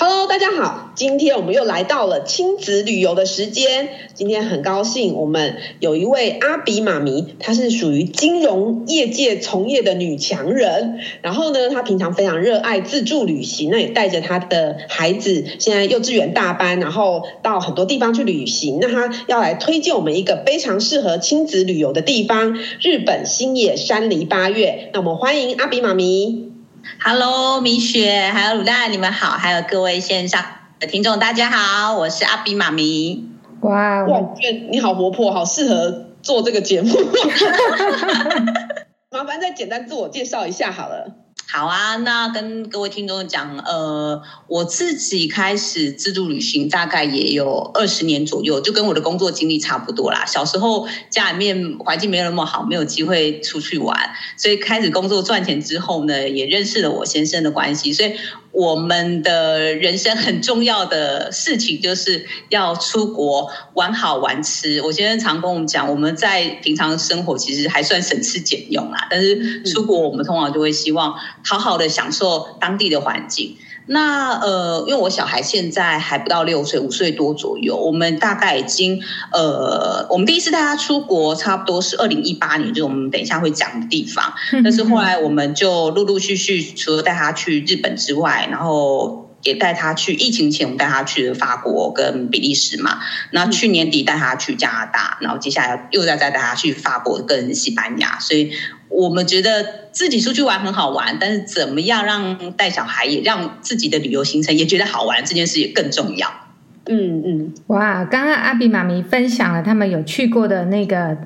Hello，大家好，今天我们又来到了亲子旅游的时间。今天很高兴，我们有一位阿比妈咪，她是属于金融业界从业的女强人。然后呢，她平常非常热爱自助旅行，那也带着她的孩子，现在幼稚园大班，然后到很多地方去旅行。那她要来推荐我们一个非常适合亲子旅游的地方——日本新野山梨八月。那我们欢迎阿比妈咪。Hello，米雪，还有卤蛋，你们好，还有各位线上的听众，大家好，我是阿比妈咪。哇，我觉得你好活泼，好适合做这个节目。麻烦再简单自我介绍一下好了。好啊，那跟各位听众讲，呃，我自己开始自助旅行大概也有二十年左右，就跟我的工作经历差不多啦。小时候家里面环境没有那么好，没有机会出去玩，所以开始工作赚钱之后呢，也认识了我先生的关系，所以。我们的人生很重要的事情就是要出国玩好玩吃。我先生常跟我们讲，我们在平常生活其实还算省吃俭用啦，但是出国我们通常就会希望好好的享受当地的环境。那呃，因为我小孩现在还不到六岁，五岁多左右。我们大概已经呃，我们第一次带他出国，差不多是二零一八年，就是我们等一下会讲的地方。但是后来我们就陆陆续续，除了带他去日本之外，然后也带他去疫情前，我们带他去了法国跟比利时嘛。那去年底带他去加拿大，然后接下来又再再带他去法国跟西班牙，所以。我们觉得自己出去玩很好玩，但是怎么样让带小孩也让自己的旅游行程也觉得好玩，这件事也更重要。嗯嗯，哇，刚刚阿比妈咪分享了他们有去过的那个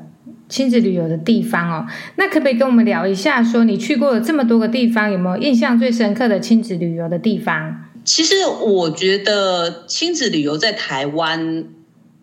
亲子旅游的地方哦，那可不可以跟我们聊一下，说你去过了这么多个地方，有没有印象最深刻的亲子旅游的地方？其实我觉得亲子旅游在台湾。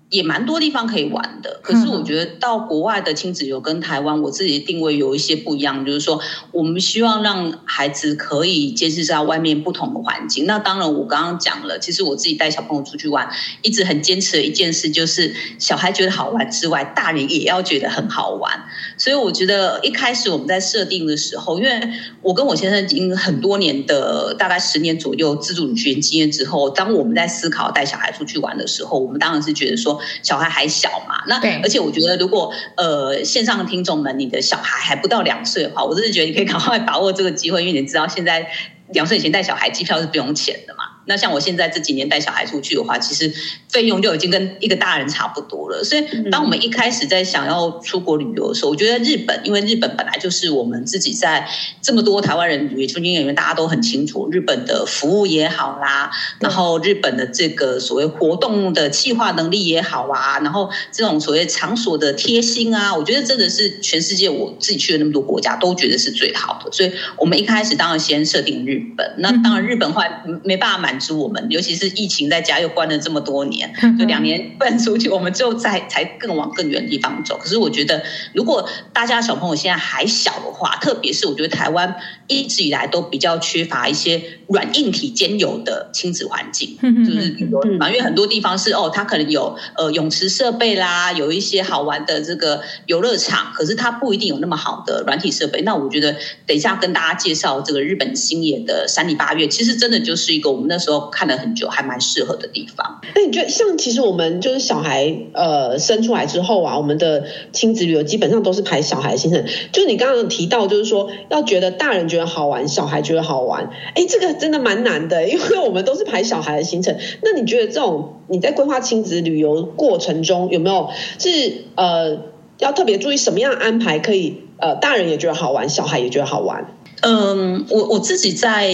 也蛮多地方可以玩的，可是我觉得到国外的亲子游跟台湾我自己的定位有一些不一样，就是说我们希望让孩子可以见识到外面不同的环境。那当然，我刚刚讲了，其实我自己带小朋友出去玩，一直很坚持的一件事就是小孩觉得好玩之外，大人也要觉得很好玩。所以我觉得一开始我们在设定的时候，因为我跟我先生已经很多年的大概十年左右自助旅行经验之后，当我们在思考带小孩出去玩的时候，我们当然是觉得说。小孩还小嘛，那而且我觉得，如果呃线上的听众们，你的小孩还不到两岁的话，我真的觉得你可以赶快把握这个机会，因为你知道现在两岁以前带小孩机票是不用钱的嘛。那像我现在这几年带小孩出去的话，其实费用就已经跟一个大人差不多了。所以，当我们一开始在想要出国旅游的时候，我觉得日本，因为日本本来就是我们自己在这么多台湾人旅游经验里面，大家都很清楚，日本的服务也好啦，然后日本的这个所谓活动的企划能力也好啊，然后这种所谓场所的贴心啊，我觉得真的是全世界我自己去了那么多国家都觉得是最好的。所以我们一开始当然先设定日本，那当然日本话没办法满。是我们，尤其是疫情在家又关了这么多年，就两年半出去，我们就在才更往更远的地方走。可是我觉得，如果大家小朋友现在还小的话，特别是我觉得台湾一直以来都比较缺乏一些软硬体兼有的亲子环境，就是比如说，因为很多地方是哦，它可能有呃泳池设备啦，有一些好玩的这个游乐场，可是它不一定有那么好的软体设备。那我觉得，等一下跟大家介绍这个日本星野的三里八月，其实真的就是一个我们那时候。都看了很久，还蛮适合的地方。那你觉得，像其实我们就是小孩呃生出来之后啊，我们的亲子旅游基本上都是排小孩的行程。就是你刚刚提到，就是说要觉得大人觉得好玩，小孩觉得好玩。哎，这个真的蛮难的，因为我们都是排小孩的行程。那你觉得这种你在规划亲子旅游过程中，有没有是呃要特别注意什么样安排，可以呃大人也觉得好玩，小孩也觉得好玩？嗯，我我自己在。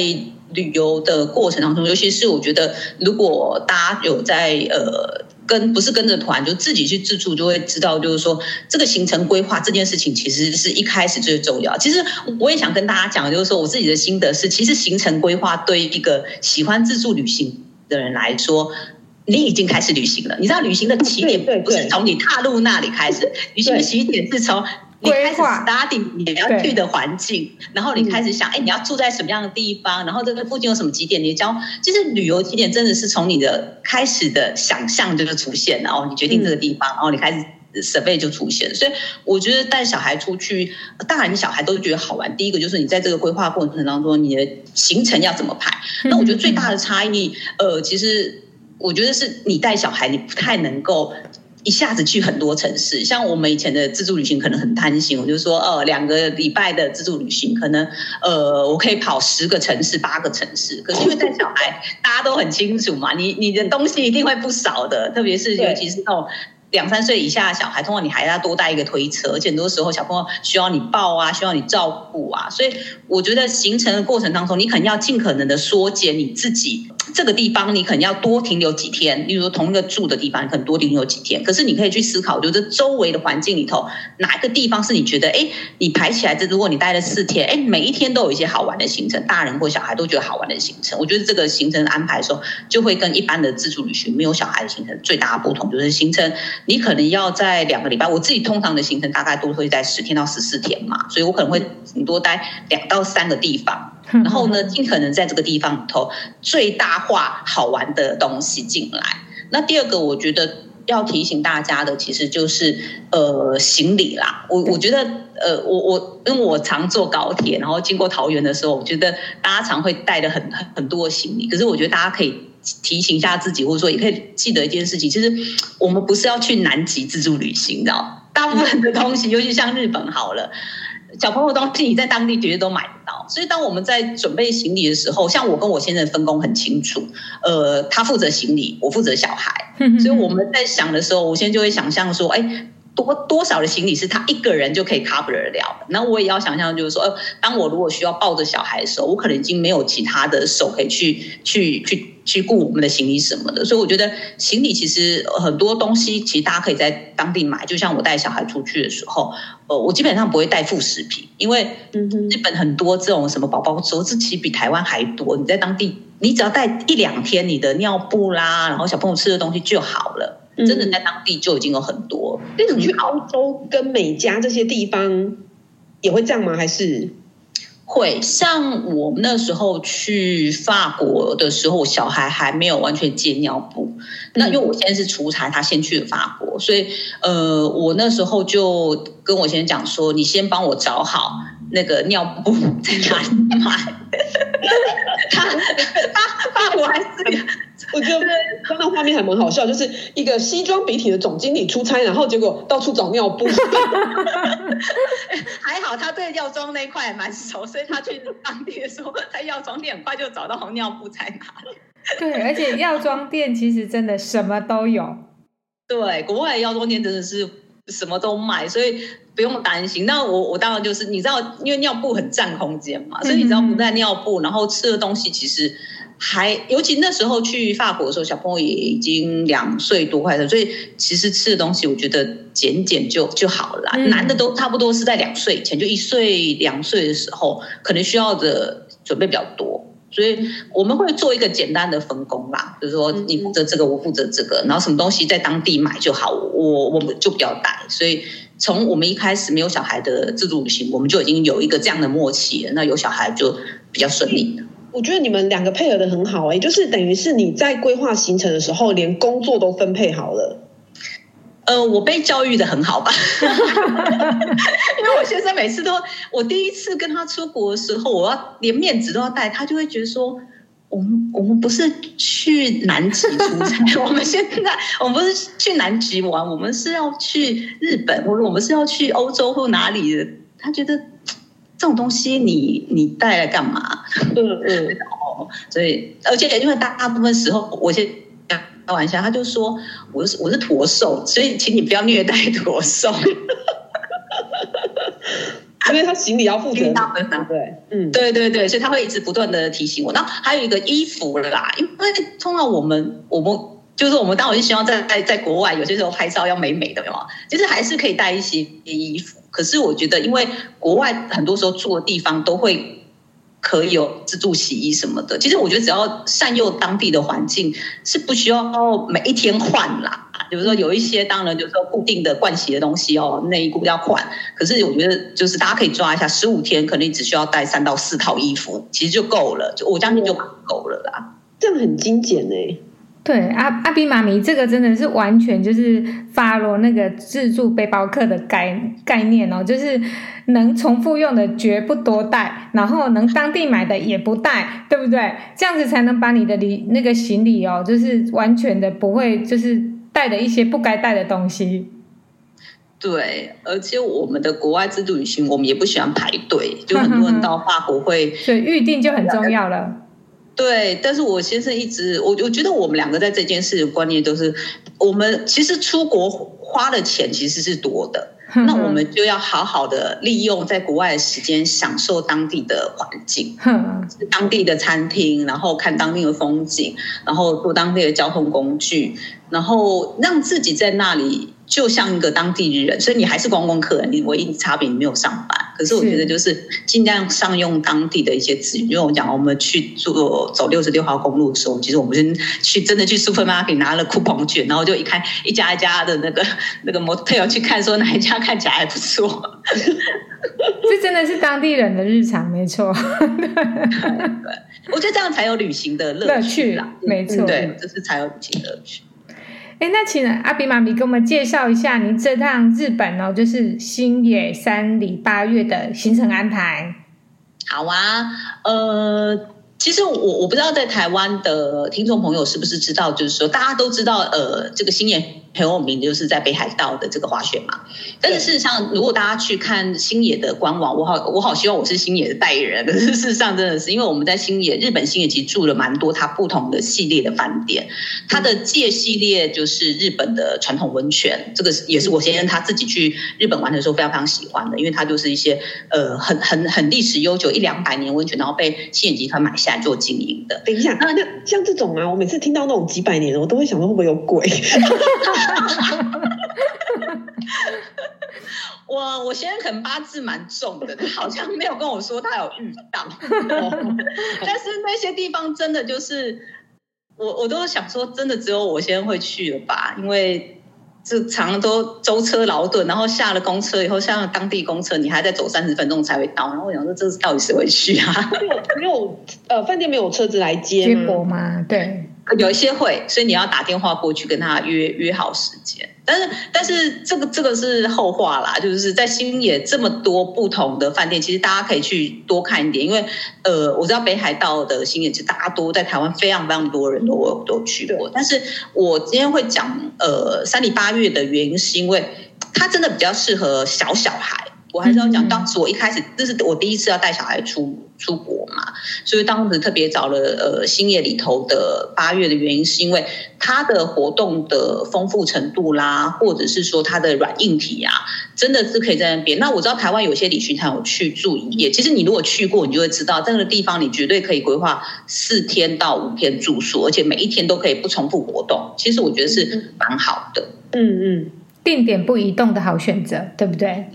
旅游的过程当中，尤其是我觉得，如果大家有在呃跟不是跟着团，就自己去自助，就会知道，就是说这个行程规划这件事情，其实是一开始最重要。其实我也想跟大家讲，就是说我自己的心得是，其实行程规划对一个喜欢自助旅行的人来说，你已经开始旅行了。你知道，旅行的起点不是从你踏入那里开始，旅行的起点是从。你开始 study 你要去的环境，然后你开始想，哎，你要住在什么样的地方？然后这个附近有什么景点？你教，其实旅游景点真的是从你的开始的想象就是出现，然后你决定这个地方，然后你开始 survey 就出现。所以我觉得带小孩出去，大人小孩都觉得好玩。第一个就是你在这个规划过程当中，你的行程要怎么排？那我觉得最大的差异，呃，其实我觉得是你带小孩，你不太能够。一下子去很多城市，像我们以前的自助旅行可能很贪心，我就说，呃，两个礼拜的自助旅行，可能呃，我可以跑十个城市、八个城市。可是因为带小孩，大家都很清楚嘛，你你的东西一定会不少的，特别是尤其是那种。两三岁以下的小孩，通常你还要多带一个推车，而且很多时候小朋友需要你抱啊，需要你照顾啊，所以我觉得行程的过程当中，你可能要尽可能的缩减你自己这个地方，你可能要多停留几天。例如同一个住的地方，你可能多停留几天。可是你可以去思考，就是周围的环境里头，哪一个地方是你觉得，哎，你排起来，这如果你待了四天，哎，每一天都有一些好玩的行程，大人或小孩都觉得好玩的行程。我觉得这个行程安排的时候，就会跟一般的自助旅行没有小孩的行程最大的不同，就是行程。你可能要在两个礼拜，我自己通常的行程大概都会在十天到十四天嘛，所以我可能会顶多待两到三个地方，然后呢，尽可能在这个地方里头最大化好玩的东西进来。那第二个，我觉得要提醒大家的，其实就是呃行李啦。我我觉得呃我我因为我常坐高铁，然后经过桃园的时候，我觉得大家常会带的很很很多行李，可是我觉得大家可以。提醒一下自己，或者说也可以记得一件事情，其实我们不是要去南极自助旅行，你知道？大部分的东西，尤其像日本好了，小朋友东西你在当地绝对都买不到。所以当我们在准备行李的时候，像我跟我先生分工很清楚，呃，他负责行李，我负责小孩，所以我们在想的时候，我现在就会想象说，哎。多多少的行李是他一个人就可以 cover 得了的？那我也要想象，就是说，呃，当我如果需要抱着小孩的时候，我可能已经没有其他的手可以去去去去顾我们的行李什么的。所以我觉得行李其实很多东西，其实大家可以在当地买。就像我带小孩出去的时候，呃，我基本上不会带副食品，因为日本很多这种什么宝宝粥，这其实比台湾还多。你在当地，你只要带一两天你的尿布啦，然后小朋友吃的东西就好了。真的在当地就已经有很多。那你去欧洲跟美加这些地方也会这样吗？还是会？像我们那时候去法国的时候，小孩还没有完全戒尿布。那因为我现在是出差，他先去了法国，所以呃，我那时候就跟我先生讲说：“你先帮我找好那个尿布 在哪里买。”他法法国还是。我觉得刚刚画面还蛮好笑，就是一个西装笔挺的总经理出差，然后结果到处找尿布。还好他对药妆那一块蛮熟，所以他去当地的时候，在药妆店很快就找到红尿布在哪里。对，而且药妆店其实真的什么都有。对，国外的药妆店真的是什么都卖，所以不用担心。那我我当然就是你知道，因为尿布很占空间嘛，所以你知道不带尿布，然后吃的东西其实。还尤其那时候去法国的时候，小朋友也已经两岁多快了，所以其实吃的东西我觉得减减就就好了。嗯、男的都差不多是在两岁以前，就一岁两岁的时候，可能需要的准备比较多，所以我们会做一个简单的分工啦，就是说你负责这个，我负责这个，然后什么东西在当地买就好，我我们就不要带。所以从我们一开始没有小孩的自助旅行，我们就已经有一个这样的默契了。那有小孩就比较顺利。我觉得你们两个配合的很好，欸，哎，就是等于是你在规划行程的时候，连工作都分配好了。呃，我被教育的很好吧？因为我先生每次都，我第一次跟他出国的时候，我要连面子都要带，他就会觉得说，我们我们不是去南极出差，我们现在我们不是去南极玩，我们是要去日本，或者我们是要去欧洲或哪里的，他觉得。这种东西你你带来干嘛？嗯嗯，所以而且因为大大部分时候，我先开玩笑，他就说我是我是驼兽，所以请你不要虐待驼兽。因为他行李要负责，对，嗯，对对对，所以他会一直不断的提醒我。然后还有一个衣服了啦，因为通常我们我们就是我们当然是希望在在在国外有些时候拍照要美美的，对吗？其实还是可以带一些衣服。可是我觉得，因为国外很多时候住的地方都会可以有自助洗衣什么的。其实我觉得，只要善用当地的环境，是不需要每一天换啦。比如说，有一些当然就是说固定的惯洗的东西哦，内衣裤要换。可是我觉得，就是大家可以抓一下，十五天可能只需要带三到四套衣服，其实就够了。就我相信就够了啦。这样很精简哎。对，阿阿比妈咪这个真的是完全就是 follow 那个自助背包客的概概念哦，就是能重复用的绝不多带，然后能当地买的也不带，对不对？这样子才能把你的礼那个行李哦，就是完全的不会就是带的一些不该带的东西。对，而且我们的国外自助旅行，我们也不喜欢排队，就很多人到法国会，所以预定就很重要了。对，但是我先生一直，我我觉得我们两个在这件事的观念都是，我们其实出国花的钱其实是多的，那我们就要好好的利用在国外的时间，享受当地的环境，当地的餐厅，然后看当地的风景，然后坐当地的交通工具，然后让自己在那里。就像一个当地人，所以你还是观光客，你唯一差别你没有上班。可是我觉得就是尽量善用当地的一些资源。因为我讲我们去做走六十六号公路的时候，其实我们是去真的去 supermarket 拿了 coupon 券，然后就一看一家一家的那个 那个 motel 去看，说哪一家看起来还不错。这真的是当地人的日常，没错。对，我觉得这样才有旅行的乐趣啦，没错，对，这是才有旅行的乐趣。哎，那请阿比妈咪给我们介绍一下你这趟日本哦，就是新野三里八月的行程安排。好啊，呃，其实我我不知道在台湾的听众朋友是不是知道，就是说大家都知道，呃，这个新野。很有名的就是在北海道的这个滑雪嘛，但是事实上，如果大家去看星野的官网，我好我好希望我是星野的代言人，可是事实上真的是因为我们在星野日本星野其实住了蛮多它不同的系列的饭店，它的界系列就是日本的传统温泉，这个也是我先生他自己去日本玩的时候非常非常喜欢的，因为它就是一些呃很很很历史悠久一两百年温泉，然后被星野集团买下来做经营的。等一下，那那像这种啊，我每次听到那种几百年的，我都会想说会不会有鬼？我我现在可能八字蛮重的，他好像没有跟我说他有遇到，但是那些地方真的就是我我都想说，真的只有我先会去了吧，因为这常常都舟车劳顿，然后下了公车以后，下了当地公车，你还在走三十分钟才会到，然后我想说，这是到底谁会去啊？没有没有呃，饭店没有车子来接接驳吗？对。有一些会，所以你要打电话过去跟他约约好时间。但是，但是这个这个是后话啦，就是在新野这么多不同的饭店，其实大家可以去多看一点，因为呃，我知道北海道的新野其实大家都在台湾非常非常多人都有都去过。但是我今天会讲呃三里八月的原因，是因为它真的比较适合小小孩。我还是要讲，当时我一开始这是我第一次要带小孩出出国嘛，所以当时特别找了呃星野里头的八月的原因，是因为它的活动的丰富程度啦，或者是说它的软硬体啊，真的是可以在那边。那我知道台湾有些旅行团有去住一夜，其实你如果去过，你就会知道，这个地方你绝对可以规划四天到五天住宿，而且每一天都可以不重复活动。其实我觉得是蛮好的，嗯嗯，定点不移动的好选择，对不对？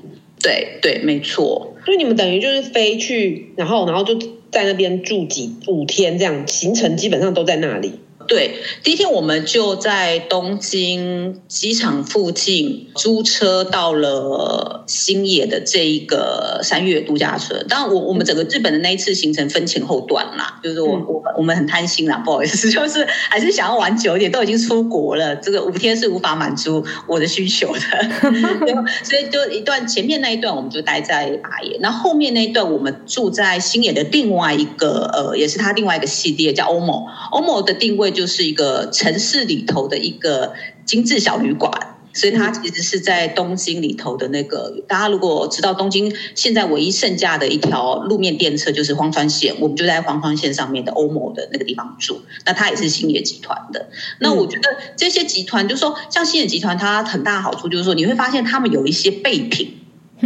对对，没错。所以你们等于就是飞去，然后然后就在那边住几五天，这样行程基本上都在那里。对，第一天我们就在东京机场附近租车到了星野的这一个三月度假村。当然，我我们整个日本的那一次行程分前后段啦，就是我我我们很贪心啦，不好意思，就是还是想要玩久一点，都已经出国了，这个五天是无法满足我的需求的，所以就一段前面那一段我们就待在八野，那后后面那一段我们住在星野的另外一个呃，也是它另外一个系列叫欧某欧某的定位就。就是一个城市里头的一个精致小旅馆，所以它其实是在东京里头的那个。大家如果知道东京现在唯一剩下的一条路面电车就是荒川线，我们就在荒川线上面的 OMO 的那个地方住。那它也是星野集团的。那我觉得这些集团，就是说像星野集团，它很大好处就是说，你会发现他们有一些备品。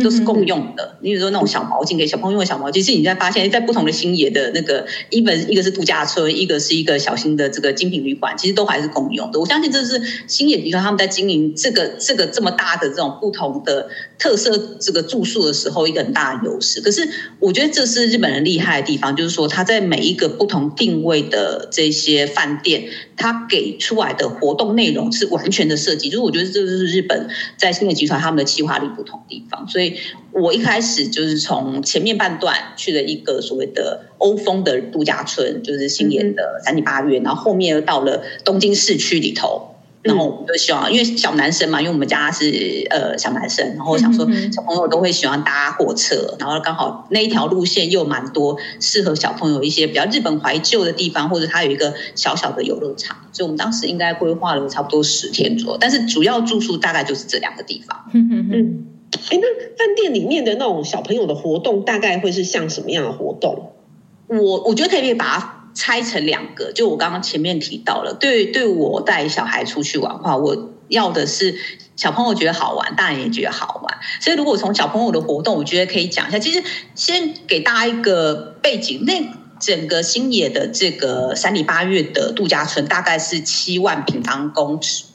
都是共用的，你比如说那种小毛巾给小朋友用的小毛巾，其实你在发现，在不同的星野的那个，一本一个是度假村，一个是一个小型的这个精品旅馆，其实都还是共用的。我相信这是星野集团他们在经营这个这个这么大的这种不同的特色这个住宿的时候一个很大的优势。可是我觉得这是日本人厉害的地方，就是说他在每一个不同定位的这些饭店，他给出来的活动内容是完全的设计。就是我觉得这就是日本在星野集团他们的企划力不同的地方，所以。以我一开始就是从前面半段去了一个所谓的欧风的度假村，就是新年的三里八月，然后后面又到了东京市区里头。然后我们就希望，因为小男生嘛，因为我们家是呃小男生，然后想说小朋友都会喜欢搭火车，然后刚好那一条路线又蛮多适合小朋友一些比较日本怀旧的地方，或者它有一个小小的游乐场，所以我们当时应该规划了差不多十天左右，但是主要住宿大概就是这两个地方。嗯嗯嗯。哎，那饭店里面的那种小朋友的活动，大概会是像什么样的活动？我我觉得可以把它。拆成两个，就我刚刚前面提到了，对对我带小孩出去玩的话，我要的是小朋友觉得好玩，大人也觉得好玩。所以如果从小朋友的活动，我觉得可以讲一下。其实先给大家一个背景，那整个星野的这个三里八月的度假村大概是七万平方公尺。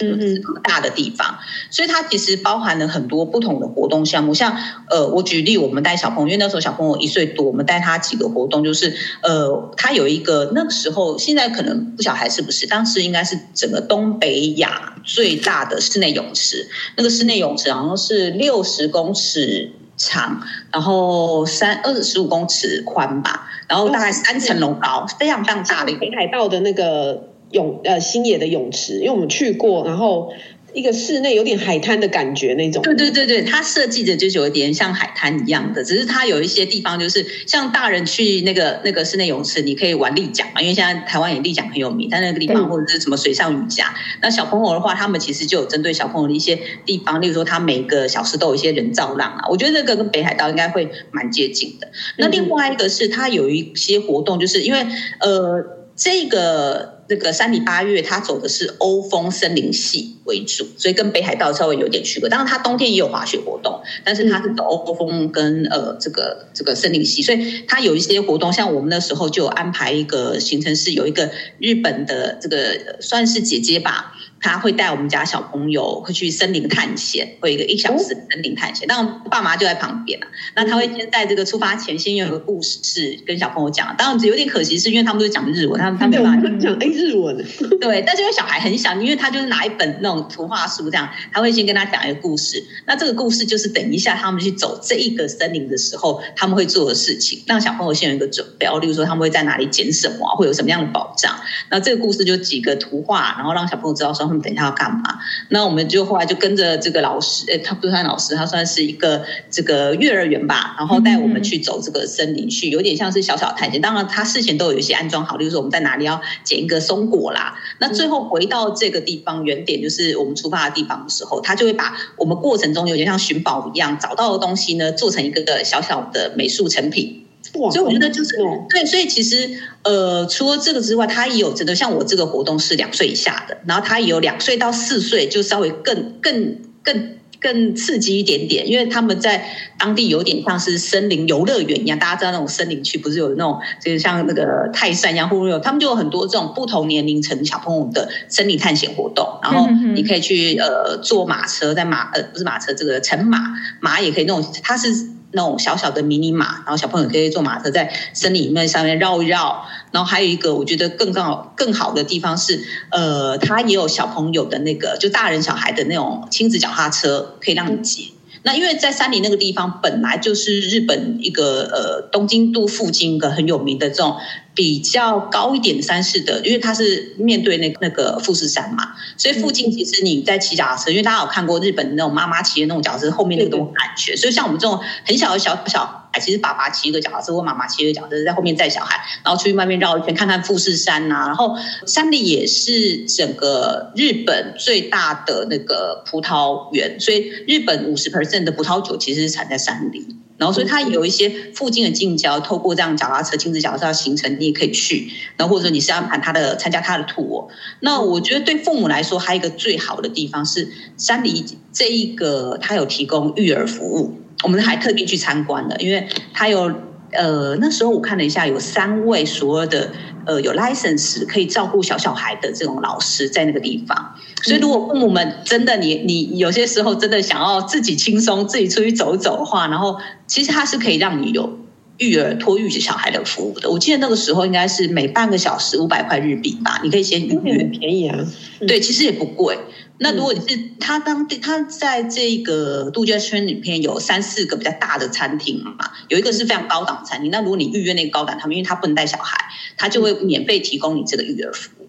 嗯嗯，大的地方，所以它其实包含了很多不同的活动项目。像呃，我举例，我们带小朋友，因为那时候小朋友一岁多，我们带他几个活动，就是呃，他有一个那个时候，现在可能不晓得还是不是，当时应该是整个东北亚最大的室内泳池。那个室内泳池好像是六十公尺长，然后三二十五公尺宽吧，然后大概三层楼高，非常非常大的北海道的那个。泳呃星野的泳池，因为我们去过，然后一个室内有点海滩的感觉那种。对对对对，它设计的就是有点像海滩一样的，只是它有一些地方就是像大人去那个那个室内泳池，你可以玩立桨嘛，因为现在台湾也立桨很有名，但那个地方或者是什么水上瑜伽。那小朋友的话，他们其实就有针对小朋友的一些地方，例如说，他每个小时都有一些人造浪啊，我觉得这个跟北海道应该会蛮接近的。那另外一个是它有一些活动，就是因为呃这个。这个三里八月，它走的是欧风森林系为主，所以跟北海道稍微有点区别。当然，它冬天也有滑雪活动，但是它是走欧风跟呃这个这个森林系，所以它有一些活动。像我们那时候就有安排一个行程，是有一个日本的这个算是姐姐吧。他会带我们家小朋友会去森林探险，会有一个一小时森林探险，当然爸妈就在旁边啊。那他会先在这个出发前，先有一个故事是跟小朋友讲。当然有点可惜，是因为他们都讲日文，他们他没办法讲哎日文。对，但是因为小孩很小，因为他就是拿一本那种图画书这样，他会先跟他讲一个故事。那这个故事就是等一下他们去走这一个森林的时候，他们会做的事情，让小朋友先有一个准备。例如说他们会在哪里捡什么，会有什么样的保障。那这个故事就几个图画，然后让小朋友知道说。等一下要干嘛？那我们就后来就跟着这个老师，诶，他不算老师，他算是一个这个幼儿园吧，然后带我们去走这个森林去，有点像是小小探险。当然，他事前都有一些安装好，例如说我们在哪里要捡一个松果啦。那最后回到这个地方原点，就是我们出发的地方的时候，他就会把我们过程中有点像寻宝一样找到的东西呢，做成一个个小小的美术成品。所以我觉得就是对，所以其实呃，除了这个之外，他也有真的像我这个活动是两岁以下的，然后他也有两岁到四岁，就稍微更更更更刺激一点点，因为他们在当地有点像是森林游乐园一样，大家知道那种森林区不是有那种就是像那个泰山一样，或者有他们就有很多这种不同年龄层小朋友的森林探险活动，然后你可以去呃坐马车，在马呃不是马车，这个乘马马也可以那种，它是。那种小小的迷你马，然后小朋友可以坐马车在森林里面上面绕一绕。然后还有一个我觉得更更好更好的地方是，呃，它也有小朋友的那个，就大人小孩的那种亲子脚踏车可以让你骑。那因为在山里那个地方本来就是日本一个呃东京都附近一个很有名的这种比较高一点的山势的，因为它是面对那那个富士山嘛，所以附近其实你在骑脚踏车，因为大家有看过日本那种妈妈骑的那种脚踏车，后面那个都很安全，所以像我们这种很小的小小孩。其实爸爸骑一个脚踏车，或妈妈骑一个脚踏车，在后面载小孩，然后出去外面绕一圈，看看富士山呐、啊。然后山里也是整个日本最大的那个葡萄园，所以日本五十 percent 的葡萄酒其实是产在山里。然后所以它有一些附近的近郊，透过这样脚踏车、亲子脚踏车行程，你也可以去。然后或者说你是安排他的参加他的 tour。那我觉得对父母来说，还有一个最好的地方是山里这一个，它有提供育儿服务。我们还特地去参观了，因为他有呃，那时候我看了一下，有三位所有的呃有 license 可以照顾小小孩的这种老师在那个地方。所以如果父母们真的你你有些时候真的想要自己轻松自己出去走走的话，然后其实他是可以让你有育儿托育小孩的服务的。我记得那个时候应该是每半个小时五百块日币吧，你可以先预约，很便宜啊。对，其实也不贵。那如果你是他当地，他在这个度假村里面有三四个比较大的餐厅嘛，有一个是非常高档餐厅。那如果你预约那个高档，他们因为他不能带小孩，他就会免费提供你这个育儿服务。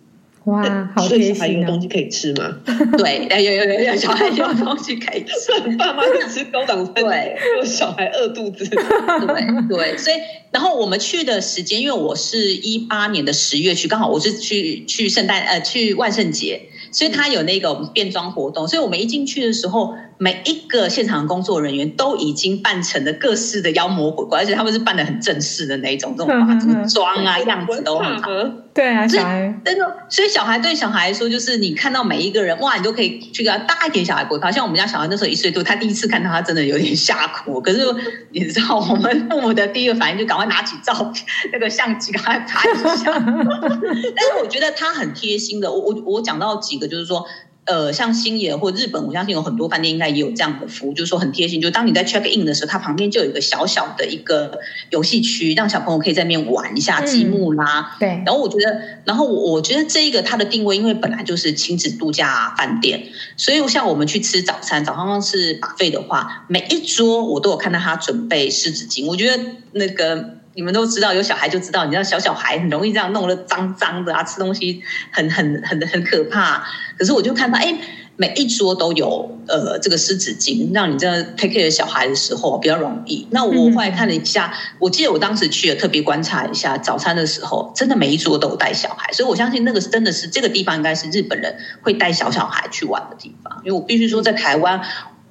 哇，好贴心啊！小孩有东西可以吃吗？对，有有有有，小孩有东西可以吃。爸妈就吃高档餐，对，小孩饿肚子。对对，所以然后我们去的时间，因为我是一八年的十月去，刚好我是去去圣诞呃去万圣节。所以他有那个变装活动，所以我们一进去的时候，每一个现场工作人员都已经扮成了各式的妖魔鬼怪，而且他们是扮的很正式的那一种，这种化妆啊样子都很好。对啊，小孩那个，所以小孩对小孩来说，就是你看到每一个人，哇，你都可以去给他大一点小孩不会怕。像我们家小孩那时候一岁多，他第一次看到他真的有点吓哭。可是你知道，我们父母的第一个反应就赶快拿起照片那个相机，赶快拍一下。但是我觉得他很贴心的，我我我讲到几个。就是说，呃，像星野或日本，我相信有很多饭店应该也有这样的服务，就是说很贴心。就是当你在 check in 的时候，它旁边就有一个小小的一个游戏区，让小朋友可以在那边玩一下积木啦。嗯、对。然后我觉得，然后我我觉得这一个它的定位，因为本来就是亲子度假饭店，所以像我们去吃早餐，早上是 buffet 的话，每一桌我都有看到他准备湿纸巾。我觉得那个。你们都知道，有小孩就知道，你知道小小孩很容易这样弄得脏脏的啊，吃东西很很很很可怕。可是我就看到，哎，每一桌都有呃这个湿纸巾，让你这样 take care 小孩的时候比较容易。那我后来看了一下，我记得我当时去了，特别观察一下早餐的时候，真的每一桌都有带小孩，所以我相信那个真的是这个地方应该是日本人会带小小孩去玩的地方。因为我必须说，在台湾。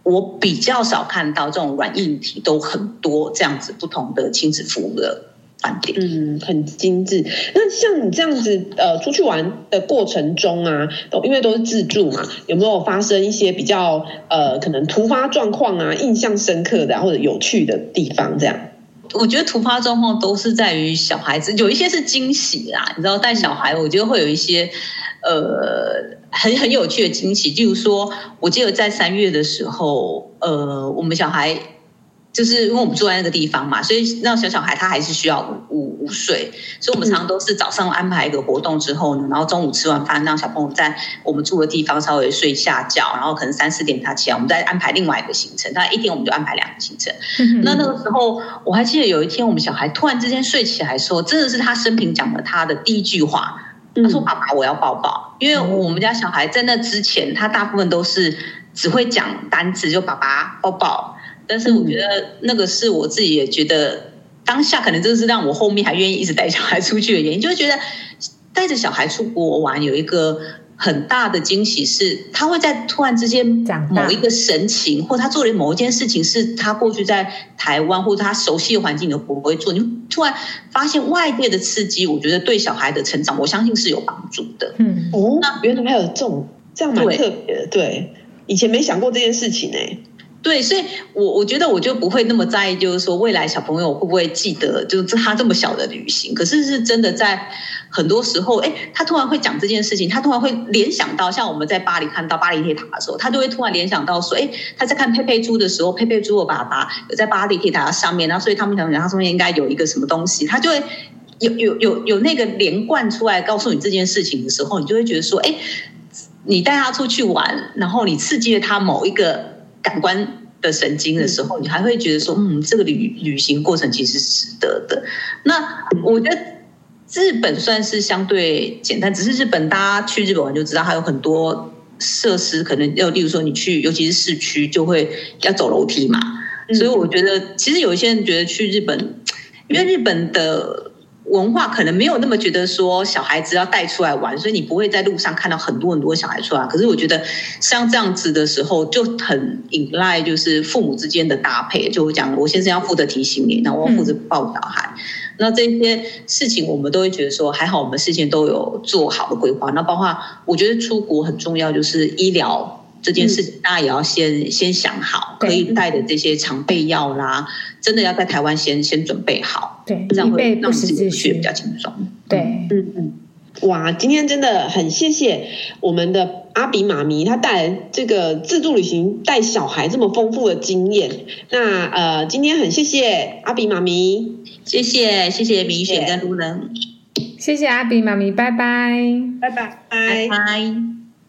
我比较少看到这种软硬体都很多这样子不同的亲子服务的饭店，嗯，很精致。那像你这样子呃出去玩的过程中啊，都因为都是自助嘛，有没有发生一些比较呃可能突发状况啊，印象深刻的、啊、或者有趣的地方？这样，我觉得突发状况都是在于小孩子，有一些是惊喜啦。你知道带小孩，我觉得会有一些。呃，很很有趣的惊喜，就是说，我记得在三月的时候，呃，我们小孩就是因为我们住在那个地方嘛，所以那小小孩他还是需要午午午睡，所以我们常常都是早上安排一个活动之后呢，然后中午吃完饭，让小朋友在我们住的地方稍微睡一下觉，然后可能三四点他起来，我们再安排另外一个行程。大概一天我们就安排两个行程。那那个时候我还记得有一天，我们小孩突然之间睡起来说，真的是他生平讲的他的第一句话。他说：“爸爸，我要抱抱。”因为我们家小孩在那之前，他大部分都是只会讲单词，就爸爸抱抱。但是我觉得那个是我自己也觉得当下可能这是让我后面还愿意一直带小孩出去的原因，就是觉得带着小孩出国玩有一个。很大的惊喜是，他会在突然之间某一个神情，或他做了某一件事情，是他过去在台湾或者他熟悉的环境都不会做。你突然发现外界的刺激，我觉得对小孩的成长，我相信是有帮助的。嗯，哦，那原来还有这种这样蛮特别的，对，以前没想过这件事情呢。对，所以我我觉得我就不会那么在意，就是说未来小朋友会不会记得，就是他这么小的旅行。可是是真的在很多时候，哎，他突然会讲这件事情，他突然会联想到，像我们在巴黎看到巴黎铁塔的时候，他就会突然联想到说，哎，他在看佩佩猪的时候，佩佩猪的爸爸有在巴黎铁塔上面，然后所以他们想讲，他上面应该有一个什么东西，他就会有有有有那个连贯出来告诉你这件事情的时候，你就会觉得说，哎，你带他出去玩，然后你刺激了他某一个。感官的神经的时候，你还会觉得说，嗯，这个旅旅行过程其实是值得的。那我觉得日本算是相对简单，只是日本大家去日本玩就知道，它有很多设施，可能要，例如说你去，尤其是市区，就会要走楼梯嘛。所以我觉得，其实有一些人觉得去日本，因为日本的。文化可能没有那么觉得说小孩子要带出来玩，所以你不会在路上看到很多很多小孩出来。可是我觉得像这样子的时候就很依赖就是父母之间的搭配。就我讲，我先生要负责提醒你，那我负责抱小孩。那这些事情我们都会觉得说还好，我们事先都有做好的规划。那包括我觉得出国很重要，就是医疗。这件事情大家也要先、嗯、先想好，可以带的这些常备药啦，真的要在台湾先先准备好，对，这样会让自己去比较轻松。对，嗯嗯。哇，今天真的很谢谢我们的阿比妈咪，她带来这个自助旅行带小孩这么丰富的经验。那呃，今天很谢谢阿比妈咪，谢谢谢谢明雪跟路人，谢谢阿比妈咪，拜拜拜拜拜拜。